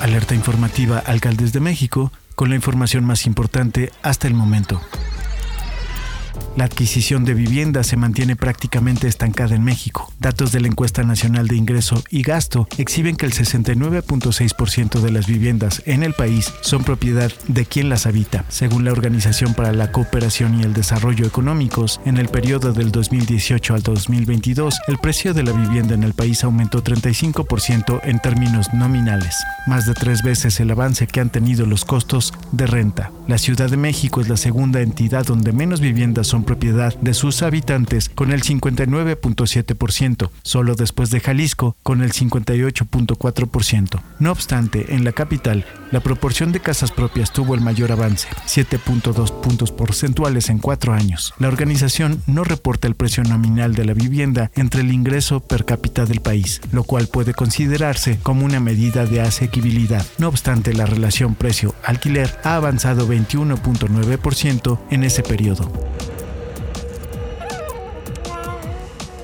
Alerta informativa Alcaldes de México con la información más importante hasta el momento. La adquisición de viviendas se mantiene prácticamente estancada en México. Datos de la encuesta nacional de ingreso y gasto exhiben que el 69.6% de las viviendas en el país son propiedad de quien las habita. Según la Organización para la Cooperación y el Desarrollo Económicos, en el periodo del 2018 al 2022, el precio de la vivienda en el país aumentó 35% en términos nominales, más de tres veces el avance que han tenido los costos de renta. La Ciudad de México es la segunda entidad donde menos viviendas son propiedad de sus habitantes con el 59.7%, solo después de Jalisco con el 58.4%. No obstante, en la capital, la proporción de casas propias tuvo el mayor avance, 7.2 puntos porcentuales en cuatro años. La organización no reporta el precio nominal de la vivienda entre el ingreso per cápita del país, lo cual puede considerarse como una medida de asequibilidad. No obstante, la relación precio-alquiler ha avanzado 21.9% en ese periodo.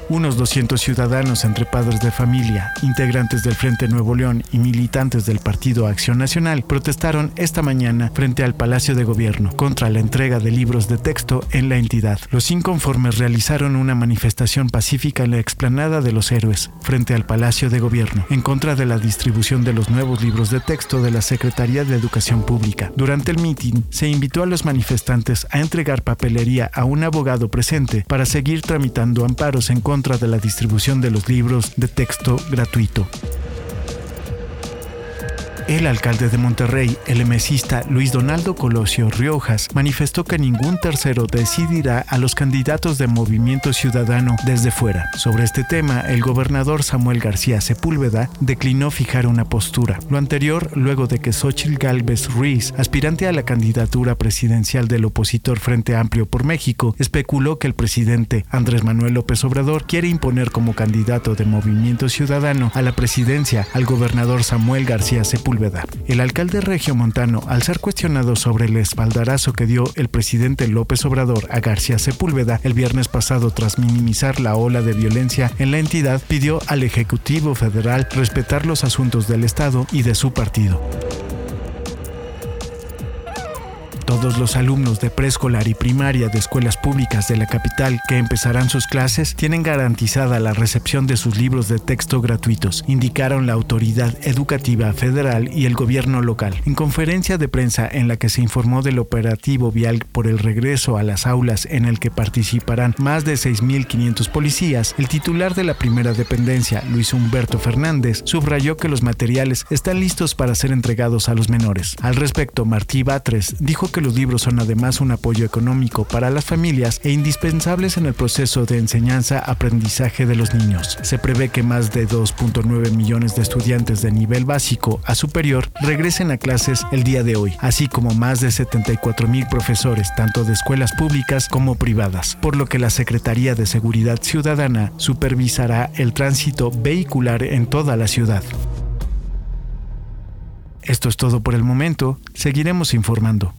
Unos 200 ciudadanos entre padres de familia, integrantes del Frente Nuevo León y militantes del Partido Acción Nacional protestaron esta mañana frente al Palacio de Gobierno contra la entrega de libros de texto en la entidad. Los inconformes realizaron una manifestación pacífica en la explanada de los héroes frente al Palacio de Gobierno en contra de la distribución de los nuevos libros de texto de la Secretaría de Educación Pública. Durante el mitin se invitó a los manifestantes a entregar papelería a un abogado presente para seguir tramitando amparos en contra contra de la distribución de los libros de texto gratuito. El alcalde de Monterrey, el emesista Luis Donaldo Colosio Riojas, manifestó que ningún tercero decidirá a los candidatos de Movimiento Ciudadano desde fuera. Sobre este tema, el gobernador Samuel García Sepúlveda declinó fijar una postura. Lo anterior, luego de que Xochitl Galvez Ruiz, aspirante a la candidatura presidencial del opositor Frente Amplio por México, especuló que el presidente Andrés Manuel López Obrador quiere imponer como candidato de Movimiento Ciudadano a la presidencia al gobernador Samuel García Sepúlveda el alcalde regiomontano, al ser cuestionado sobre el espaldarazo que dio el presidente López Obrador a García Sepúlveda el viernes pasado tras minimizar la ola de violencia en la entidad, pidió al Ejecutivo Federal respetar los asuntos del Estado y de su partido. Todos los alumnos de preescolar y primaria de escuelas públicas de la capital que empezarán sus clases tienen garantizada la recepción de sus libros de texto gratuitos, indicaron la autoridad educativa federal y el gobierno local. En conferencia de prensa en la que se informó del operativo vial por el regreso a las aulas en el que participarán más de 6.500 policías, el titular de la primera dependencia, Luis Humberto Fernández, subrayó que los materiales están listos para ser entregados a los menores. Al respecto, Martí Batres dijo que los libros son además un apoyo económico para las familias e indispensables en el proceso de enseñanza-aprendizaje de los niños. Se prevé que más de 2.9 millones de estudiantes de nivel básico a superior regresen a clases el día de hoy, así como más de 74 mil profesores, tanto de escuelas públicas como privadas, por lo que la Secretaría de Seguridad Ciudadana supervisará el tránsito vehicular en toda la ciudad. Esto es todo por el momento, seguiremos informando.